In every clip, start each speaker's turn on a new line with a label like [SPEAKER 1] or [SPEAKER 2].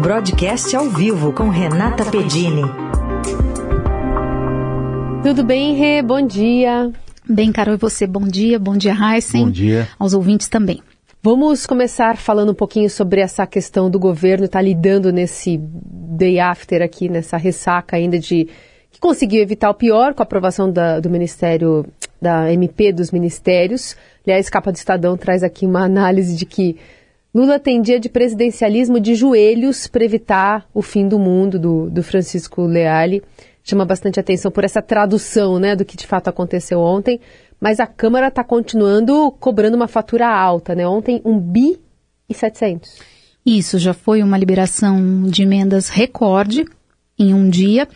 [SPEAKER 1] Broadcast ao vivo com Renata Pedini.
[SPEAKER 2] Tudo bem, Rê? Bom dia.
[SPEAKER 3] Bem, Carol, e você? Bom dia, bom dia, Heisen.
[SPEAKER 4] Bom dia.
[SPEAKER 3] Aos ouvintes também.
[SPEAKER 2] Vamos começar falando um pouquinho sobre essa questão do governo estar tá lidando nesse day after aqui, nessa ressaca ainda de que conseguiu evitar o pior com a aprovação da, do Ministério, da MP dos Ministérios. Aliás, capa do Estadão traz aqui uma análise de que Lula tem dia de presidencialismo de joelhos para evitar o fim do mundo, do, do Francisco Leali. Chama bastante atenção por essa tradução né, do que de fato aconteceu ontem mas a Câmara está continuando cobrando uma fatura alta, né? Ontem, um bi e 700.
[SPEAKER 3] Isso, já foi uma liberação de emendas recorde em um dia.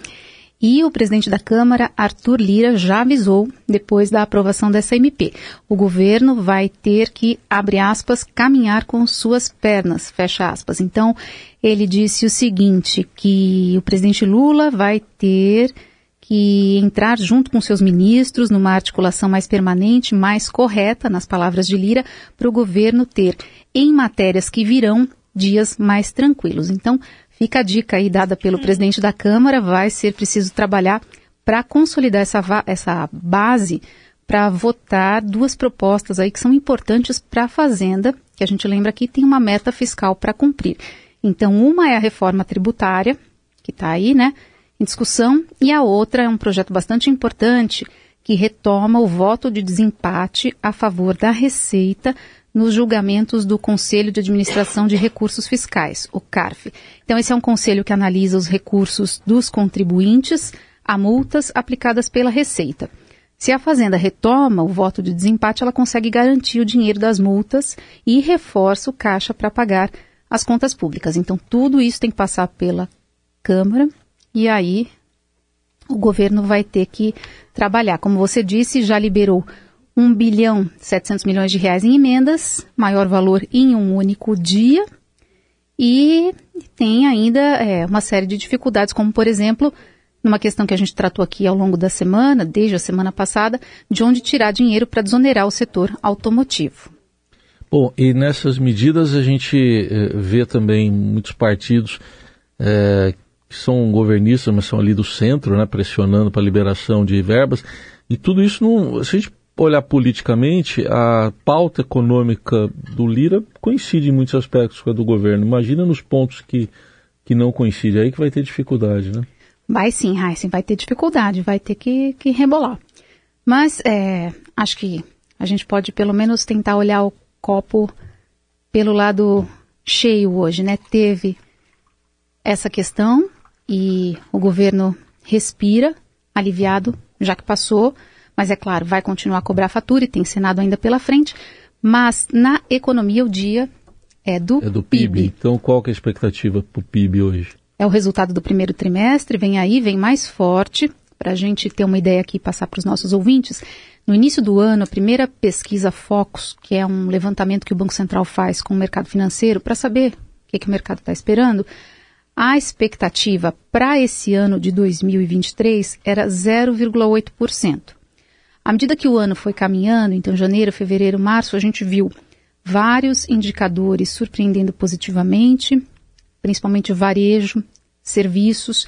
[SPEAKER 3] E o presidente da Câmara, Arthur Lira, já avisou, depois da aprovação dessa MP, o governo vai ter que, abre aspas, caminhar com suas pernas, fecha aspas. Então, ele disse o seguinte, que o presidente Lula vai ter que entrar junto com seus ministros numa articulação mais permanente, mais correta, nas palavras de Lira, para o governo ter, em matérias que virão, dias mais tranquilos. Então, fica a dica aí dada pelo presidente da Câmara, vai ser preciso trabalhar para consolidar essa, essa base para votar duas propostas aí que são importantes para a Fazenda, que a gente lembra que tem uma meta fiscal para cumprir. Então, uma é a reforma tributária, que está aí, né? em discussão, e a outra é um projeto bastante importante que retoma o voto de desempate a favor da Receita nos julgamentos do Conselho de Administração de Recursos Fiscais, o CARF. Então, esse é um conselho que analisa os recursos dos contribuintes a multas aplicadas pela Receita. Se a Fazenda retoma o voto de desempate, ela consegue garantir o dinheiro das multas e reforça o caixa para pagar as contas públicas. Então, tudo isso tem que passar pela Câmara e aí o governo vai ter que trabalhar. Como você disse, já liberou 1 bilhão 700 milhões de reais em emendas, maior valor em um único dia, e tem ainda é, uma série de dificuldades, como por exemplo, numa questão que a gente tratou aqui ao longo da semana, desde a semana passada, de onde tirar dinheiro para desonerar o setor automotivo.
[SPEAKER 4] Bom, e nessas medidas a gente eh, vê também muitos partidos eh, que são governistas, mas são ali do centro, né, pressionando para a liberação de verbas. E tudo isso, não, se a gente olhar politicamente, a pauta econômica do Lira coincide em muitos aspectos com a do governo. Imagina nos pontos que, que não coincidem, aí que vai ter dificuldade, né?
[SPEAKER 3] Vai sim, Heisen, vai ter dificuldade, vai ter que, que rebolar. Mas é, acho que a gente pode pelo menos tentar olhar o copo pelo lado cheio hoje, né? Teve essa questão e o governo respira, aliviado, já que passou, mas é claro, vai continuar a cobrar a fatura e tem Senado ainda pela frente, mas na economia o dia é do,
[SPEAKER 4] é do PIB. PIB. Então qual que é a expectativa para o PIB hoje?
[SPEAKER 3] É o resultado do primeiro trimestre, vem aí, vem mais forte, para a gente ter uma ideia aqui e passar para os nossos ouvintes. No início do ano, a primeira pesquisa Focus, que é um levantamento que o Banco Central faz com o mercado financeiro para saber o que, que o mercado está esperando, a expectativa para esse ano de 2023 era 0,8%. À medida que o ano foi caminhando, então janeiro, fevereiro, março, a gente viu vários indicadores surpreendendo positivamente, principalmente varejo, serviços,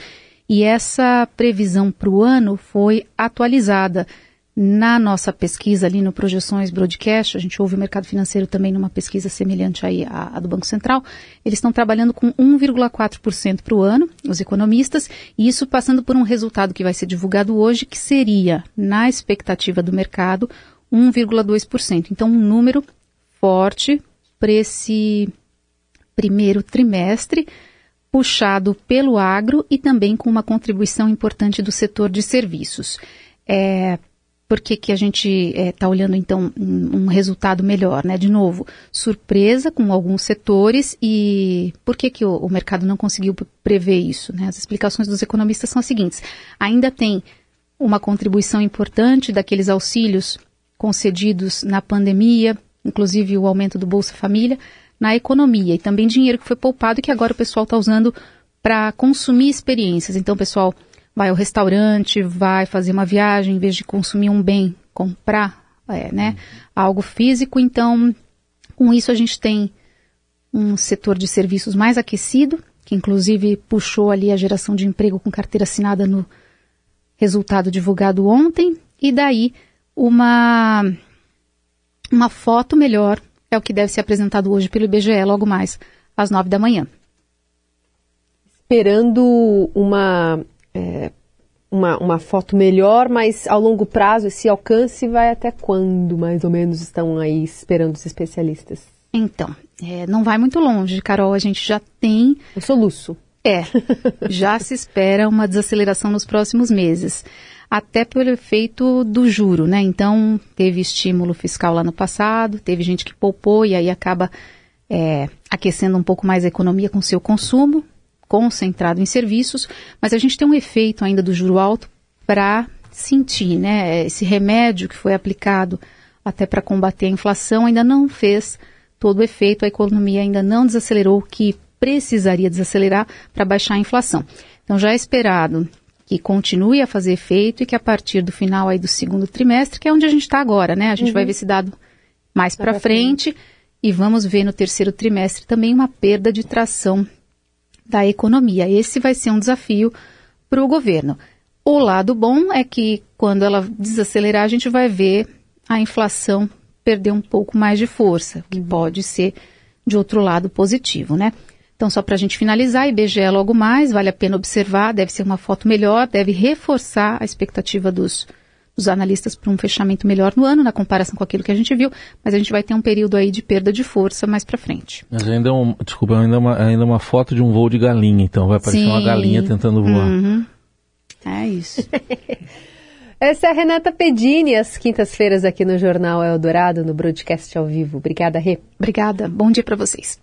[SPEAKER 3] e essa previsão para o ano foi atualizada na nossa pesquisa ali no Projeções Broadcast, a gente ouve o mercado financeiro também numa pesquisa semelhante aí à, à do Banco Central, eles estão trabalhando com 1,4% para o ano, os economistas, e isso passando por um resultado que vai ser divulgado hoje, que seria, na expectativa do mercado, 1,2%. Então, um número forte para esse primeiro trimestre, puxado pelo agro e também com uma contribuição importante do setor de serviços. É, por que, que a gente está eh, é, olhando então um, resultado melhor, né? De novo, surpresa com alguns setores e por que, que o, o, mercado não conseguiu prever isso? Né? As explicações dos economistas são as seguintes: ainda tem uma contribuição importante daqueles auxílios concedidos na pandemia, inclusive o aumento do Bolsa Família, na economia e também dinheiro que foi poupado e que agora o pessoal está usando para consumir experiências. Então, pessoal vai ao restaurante, vai fazer uma viagem, em vez de consumir um bem, comprar é, né, algo físico. Então, com isso a gente tem um setor de serviços mais aquecido, que inclusive puxou ali a geração de emprego com carteira assinada no resultado divulgado ontem, e daí uma, uma foto melhor é o que deve ser apresentado hoje pelo IBGE logo mais às nove da manhã.
[SPEAKER 2] Esperando uma, é, uma, uma foto melhor, mas ao longo prazo esse alcance vai até quando, mais ou menos, estão aí esperando os especialistas?
[SPEAKER 3] Então, é, não vai muito longe, Carol. A gente já tem.
[SPEAKER 2] O soluço.
[SPEAKER 3] É, já se espera uma desaceleração nos próximos meses, até pelo efeito do juro, né? Então, teve estímulo fiscal lá no passado, teve gente que poupou e aí acaba é, aquecendo um pouco mais a economia com seu consumo, concentrado em serviços, mas a gente tem um efeito ainda do juro alto para sentir, né? Esse remédio que foi aplicado até para combater a inflação ainda não fez todo o efeito, a economia ainda não desacelerou o que precisaria desacelerar para baixar a inflação. Então já é esperado que continue a fazer efeito e que a partir do final aí do segundo trimestre, que é onde a gente está agora, né? A gente uhum. vai ver esse dado mais para frente, frente e vamos ver no terceiro trimestre também uma perda de tração da economia. Esse vai ser um desafio para o governo. O lado bom é que quando ela desacelerar, a gente vai ver a inflação perder um pouco mais de força, que pode ser de outro lado positivo, né? Então, só para a gente finalizar, IBGE é logo mais, vale a pena observar, deve ser uma foto melhor, deve reforçar a expectativa dos, dos analistas para um fechamento melhor no ano, na comparação com aquilo que a gente viu, mas a gente vai ter um período aí de perda de força mais para frente.
[SPEAKER 4] Mas ainda é um, desculpa, ainda é uma, ainda é uma foto de um voo de galinha, então vai aparecer Sim. uma galinha tentando voar.
[SPEAKER 3] Uhum. É isso.
[SPEAKER 2] Essa é a Renata Pedini, às quintas-feiras aqui no Jornal Eldorado, no broadcast ao vivo. Obrigada, Rê.
[SPEAKER 3] Obrigada. Bom dia para vocês.